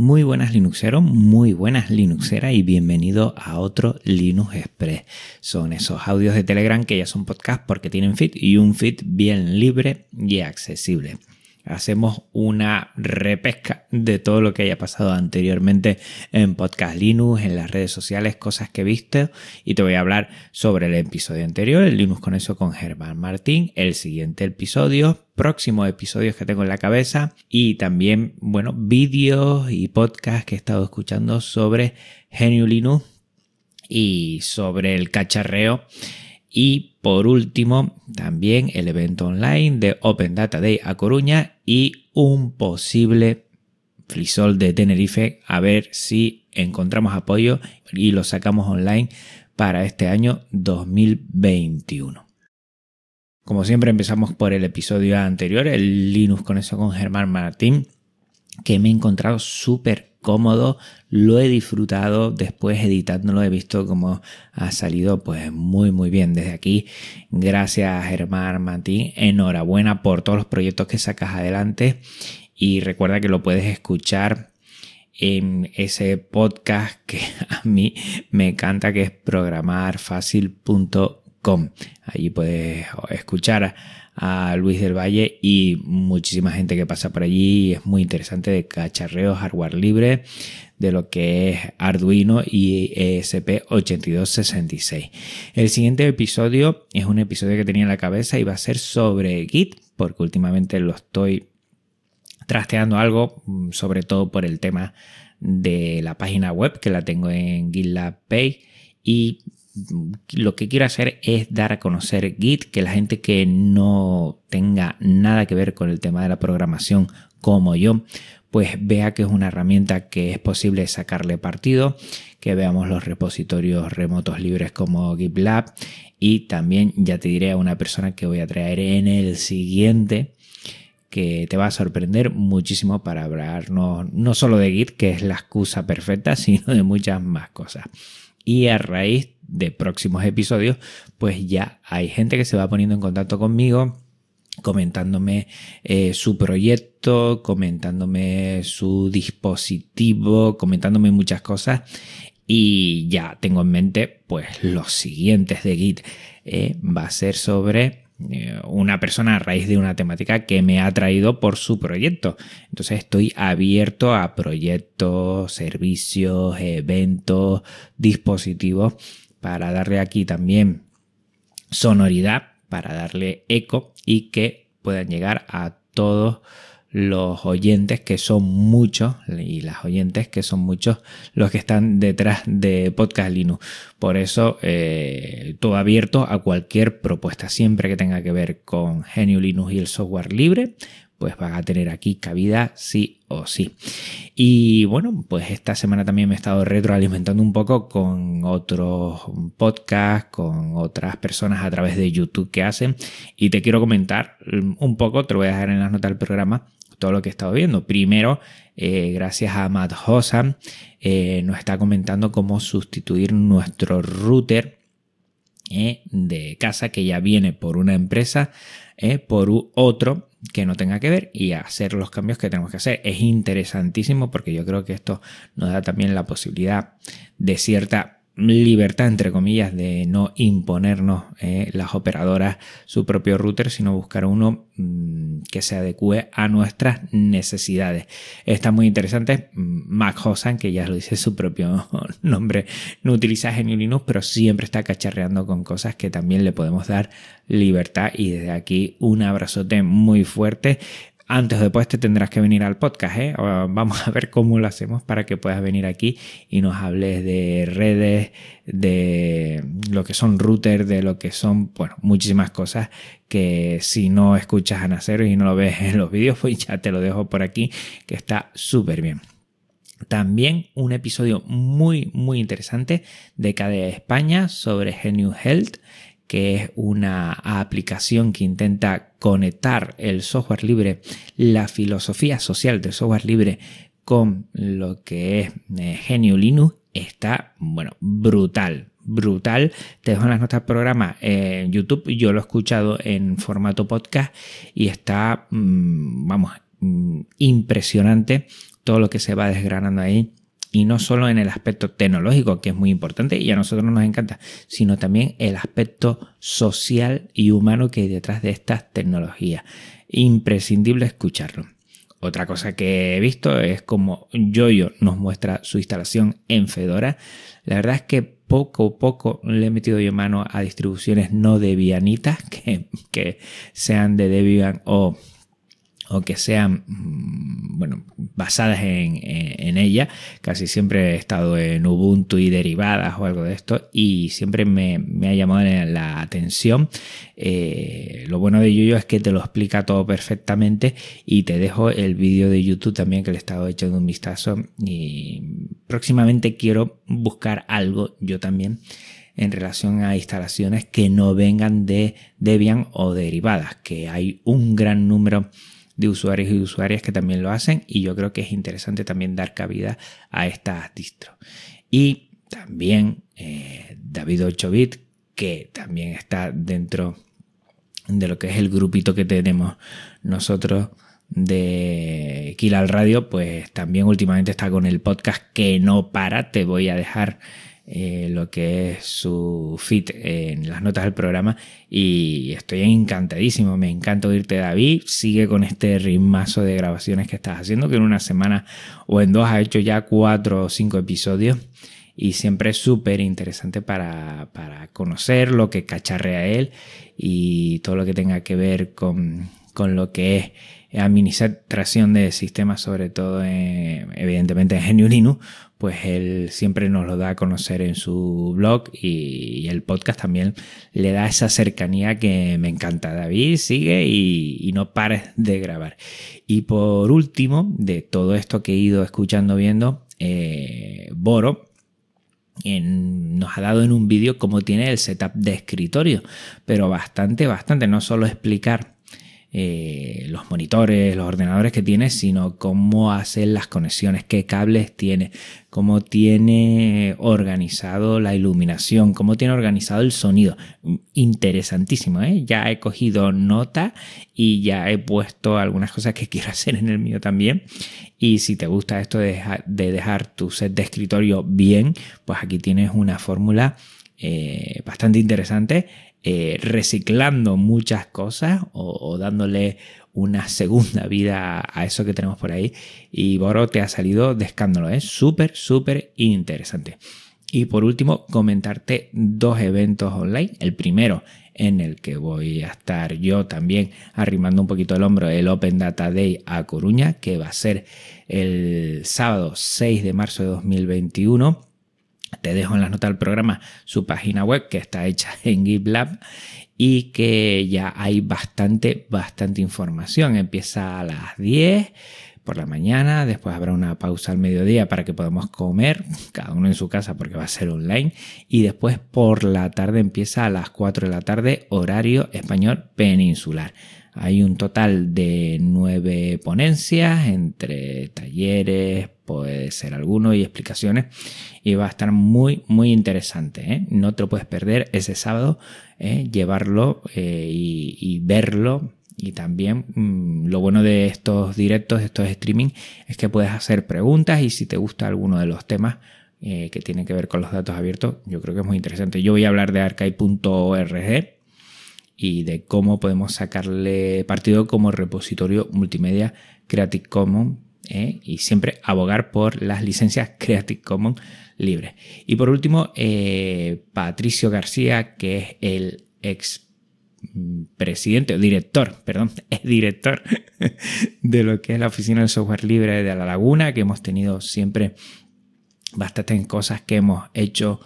Muy buenas Linuxeros, muy buenas Linuxeras y bienvenido a otro Linux Express. Son esos audios de Telegram que ya son podcast porque tienen feed y un feed bien libre y accesible hacemos una repesca de todo lo que haya pasado anteriormente en Podcast Linux, en las redes sociales, cosas que he visto y te voy a hablar sobre el episodio anterior, el Linux con eso con Germán Martín, el siguiente episodio, próximos episodios que tengo en la cabeza y también, bueno, vídeos y podcasts que he estado escuchando sobre GNU Linux y sobre el cacharreo y por último, también el evento online de Open Data Day a Coruña y un posible frisol de Tenerife a ver si encontramos apoyo y lo sacamos online para este año 2021. Como siempre empezamos por el episodio anterior, el Linux con eso con Germán Martín, que me he encontrado súper cómodo, lo he disfrutado, después editándolo he visto cómo ha salido pues muy muy bien. Desde aquí, gracias Germán Martín, enhorabuena por todos los proyectos que sacas adelante y recuerda que lo puedes escuchar en ese podcast que a mí me encanta que es programarfacil.com. Allí puedes escuchar a Luis del Valle y muchísima gente que pasa por allí. Es muy interesante de cacharreo, hardware libre, de lo que es Arduino y ESP8266. El siguiente episodio es un episodio que tenía en la cabeza y va a ser sobre Git, porque últimamente lo estoy trasteando algo, mm, sobre todo por el tema de la página web que la tengo en GitLab Pay y lo que quiero hacer es dar a conocer Git, que la gente que no tenga nada que ver con el tema de la programación como yo, pues vea que es una herramienta que es posible sacarle partido, que veamos los repositorios remotos libres como GitLab y también ya te diré a una persona que voy a traer en el siguiente que te va a sorprender muchísimo para hablarnos no solo de Git, que es la excusa perfecta, sino de muchas más cosas. Y a raíz de próximos episodios, pues ya hay gente que se va poniendo en contacto conmigo comentándome eh, su proyecto, comentándome su dispositivo, comentándome muchas cosas y ya tengo en mente pues los siguientes de Git. Eh, va a ser sobre eh, una persona a raíz de una temática que me ha traído por su proyecto. Entonces estoy abierto a proyectos, servicios, eventos, dispositivos para darle aquí también sonoridad, para darle eco y que puedan llegar a todos los oyentes que son muchos y las oyentes que son muchos los que están detrás de Podcast Linux. Por eso eh, todo abierto a cualquier propuesta siempre que tenga que ver con GNU Linux y el software libre pues van a tener aquí cabida sí o sí. Y bueno, pues esta semana también me he estado retroalimentando un poco con otros podcasts, con otras personas a través de YouTube que hacen. Y te quiero comentar un poco, te lo voy a dejar en las notas del programa, todo lo que he estado viendo. Primero, eh, gracias a Matt Hossam, eh, nos está comentando cómo sustituir nuestro router eh, de casa que ya viene por una empresa por otro que no tenga que ver y hacer los cambios que tenemos que hacer. Es interesantísimo porque yo creo que esto nos da también la posibilidad de cierta libertad, entre comillas, de no imponernos eh, las operadoras su propio router, sino buscar uno mm, que se adecue a nuestras necesidades. Está muy interesante. Mm, Mac Hosan, que ya lo dice su propio nombre, no utiliza GNU Linux, pero siempre está cacharreando con cosas que también le podemos dar libertad. Y desde aquí un abrazote muy fuerte antes o después te tendrás que venir al podcast. ¿eh? Vamos a ver cómo lo hacemos para que puedas venir aquí y nos hables de redes, de lo que son routers, de lo que son, bueno, muchísimas cosas que si no escuchas a Nacer y no lo ves en los vídeos, pues ya te lo dejo por aquí, que está súper bien. También un episodio muy, muy interesante de KDE España sobre Genius Health que es una aplicación que intenta conectar el software libre, la filosofía social del software libre con lo que es eh, Genio Linux, está, bueno, brutal, brutal. Te dejo en las notas del programa en YouTube. Yo lo he escuchado en formato podcast y está, mm, vamos, mm, impresionante todo lo que se va desgranando ahí y no solo en el aspecto tecnológico, que es muy importante y a nosotros nos encanta, sino también el aspecto social y humano que hay detrás de estas tecnologías. Imprescindible escucharlo. Otra cosa que he visto es como Yoyo nos muestra su instalación en Fedora. La verdad es que poco a poco le he metido yo mano a distribuciones no debianitas que, que sean de Debian o o que sean mm, bueno, basadas en, ella. Casi siempre he estado en Ubuntu y derivadas o algo de esto y siempre me, ha llamado la atención. Eh, lo bueno de Yuyo es que te lo explica todo perfectamente y te dejo el vídeo de YouTube también que le he estado echando un vistazo y próximamente quiero buscar algo yo también en relación a instalaciones que no vengan de Debian o derivadas, que hay un gran número usuarios y usuarias que también lo hacen y yo creo que es interesante también dar cabida a estas distros. Y también eh, David 8bit, que también está dentro de lo que es el grupito que tenemos nosotros de Kill Radio, pues también últimamente está con el podcast que no para. Te voy a dejar eh, lo que es su fit en las notas del programa y estoy encantadísimo, me encanta oírte David, sigue con este ritmazo de grabaciones que estás haciendo, que en una semana o en dos ha hecho ya cuatro o cinco episodios y siempre es súper interesante para, para, conocer lo que cacharrea él y todo lo que tenga que ver con, con lo que es administración de sistemas, sobre todo evidentemente en GNU Linux, pues él siempre nos lo da a conocer en su blog y, el podcast también le da esa cercanía que me encanta. David sigue y, no pares de grabar. Y por último, de todo esto que he ido escuchando, viendo, eh, Boro, nos ha dado en un vídeo cómo tiene el setup de escritorio, pero bastante, bastante, no solo explicar eh, los monitores, los ordenadores que tiene, sino cómo hacer las conexiones, qué cables tiene, cómo tiene organizado la iluminación, cómo tiene organizado el sonido. Interesantísimo, ¿eh? Ya he cogido nota y ya he puesto algunas cosas que quiero hacer en el mío también. Y si te gusta esto de dejar, tu set de escritorio bien, pues aquí tienes una fórmula eh, bastante interesante eh, reciclando muchas cosas o, dándole una segunda vida a eso que tenemos por ahí. Y Boro te ha salido de escándalo, es súper, súper interesante. Y por último, comentarte dos eventos online. El primero en el que voy a estar yo también arrimando un poquito el hombro, el Open Data Day a Coruña, que va a ser el sábado 6 de marzo de 2021 te dejo en las notas del programa su página web que está hecha en GitLab y que ya hay bastante, bastante información. Empieza a las 10 por la mañana, después habrá una pausa al mediodía para que podamos comer, cada uno en su casa porque va a ser online, y después por la tarde empieza a las 4 de la tarde, horario español peninsular. Hay un total de nueve ponencias entre talleres, puede ser alguno y explicaciones y va a estar muy muy interesante. ¿eh? No te lo puedes perder ese sábado, ¿eh? llevarlo eh, y, verlo. Y también mm, lo bueno de estos directos, de estos streaming, es que puedes hacer preguntas y si te gusta alguno de los temas que tienen que ver con los datos abiertos, yo creo que es muy interesante. Yo voy a hablar de archive.org y de cómo podemos sacarle partido como repositorio multimedia Creative Commons ¿eh? y siempre abogar por las licencias Creative Commons libres. Y por último, eh, Patricio García, que es el ex presidente, o director, perdón, es director de lo que es la Oficina del Software Libre de La Laguna, que hemos tenido siempre bastantes cosas que hemos hecho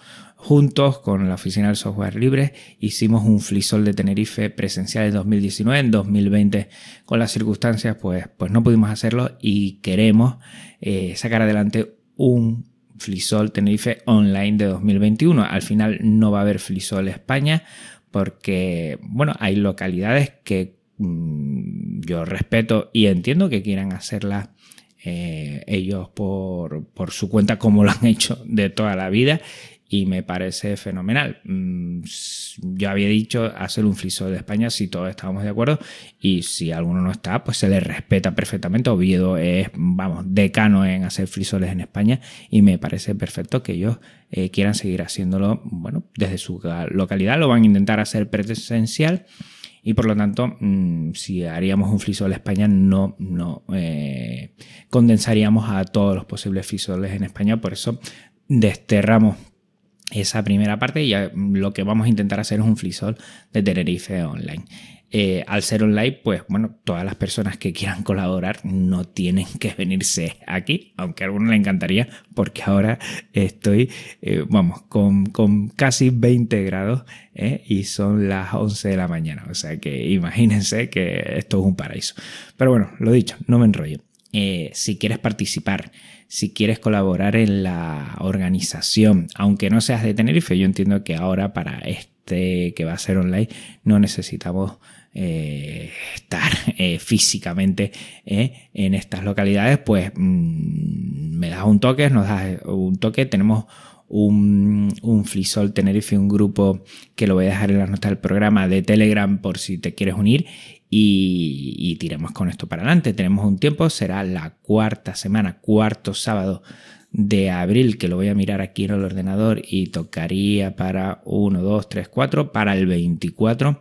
juntos con la Oficina del Software Libre hicimos un flisol de Tenerife presencial en 2019, en 2020 con las circunstancias pues, pues no pudimos hacerlo y queremos eh, sacar adelante un flisol Tenerife online de 2021. Al final no va a haber flisol España porque bueno, hay localidades que mm, yo respeto y entiendo que quieran hacerla eh, ellos por, por, su cuenta como lo han hecho de toda la vida y me parece fenomenal. Mm, yo había dicho hacer un FreeSol de España si todos estábamos de acuerdo y si alguno no está, pues se le respeta perfectamente. Oviedo es, vamos, decano en hacer FreeSoles en España y me parece perfecto que ellos eh, quieran seguir haciéndolo, bueno, desde su localidad, lo van a intentar hacer presencial y por lo tanto, mm, si haríamos un FreeSol España, no, no eh, condensaríamos a todos los posibles FreeSoles en España, por eso desterramos esa primera parte y lo que vamos a intentar hacer es un FreeSol de Tenerife online. Eh, al ser online, pues bueno, todas las personas que quieran colaborar no tienen que venirse aquí, aunque a algunos le encantaría, porque ahora estoy, eh, vamos, con, casi 20 grados eh, y son las 11 de la mañana. O sea que imagínense que esto es un paraíso. Pero bueno, lo dicho, no me enrollo. si quieres participar, si quieres colaborar en la organización, aunque no seas de Tenerife, yo entiendo que ahora para este que va a ser online no necesitamos eh, estar eh, físicamente eh, en estas localidades, pues mm, me das un toque, nos das un toque, tenemos un, un Flisol Tenerife, un grupo que lo voy a dejar en las notas del programa de Telegram por si te quieres unir y, tiremos con esto para adelante. Tenemos un tiempo, será la cuarta semana, cuarto sábado de abril, que lo voy a mirar aquí en el ordenador y tocaría para 1, 2, 3, 4, para el 24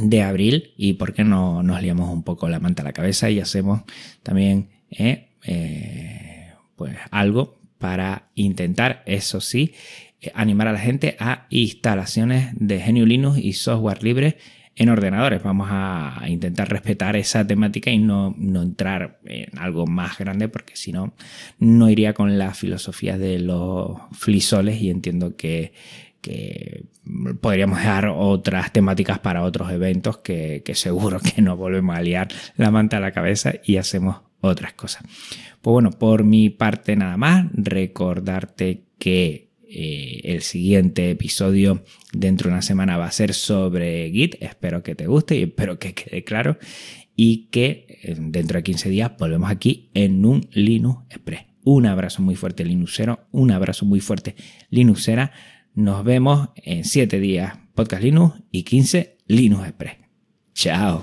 de abril y por qué no nos liamos un poco la manta a la cabeza y hacemos también eh, eh, pues algo para intentar, eso sí, eh, animar a la gente a instalaciones de Genio Linux y software libre en ordenadores. Vamos a intentar respetar esa temática y no, no entrar en algo más grande porque si no, no iría con la filosofía de los flisoles y entiendo que, que podríamos dejar otras temáticas para otros eventos que, seguro que nos volvemos a liar la manta a la cabeza y hacemos otras cosas. Pues bueno, por mi parte nada más, recordarte que eh, el siguiente episodio dentro de una semana va a ser sobre Git, espero que te guste y espero que quede claro y que eh, dentro de 15 días volvemos aquí en un Linux Express. Un abrazo muy fuerte Linuxero, un abrazo muy fuerte Linuxera nos vemos en 7 días Podcast Linux y 15 Linux Express. Chao.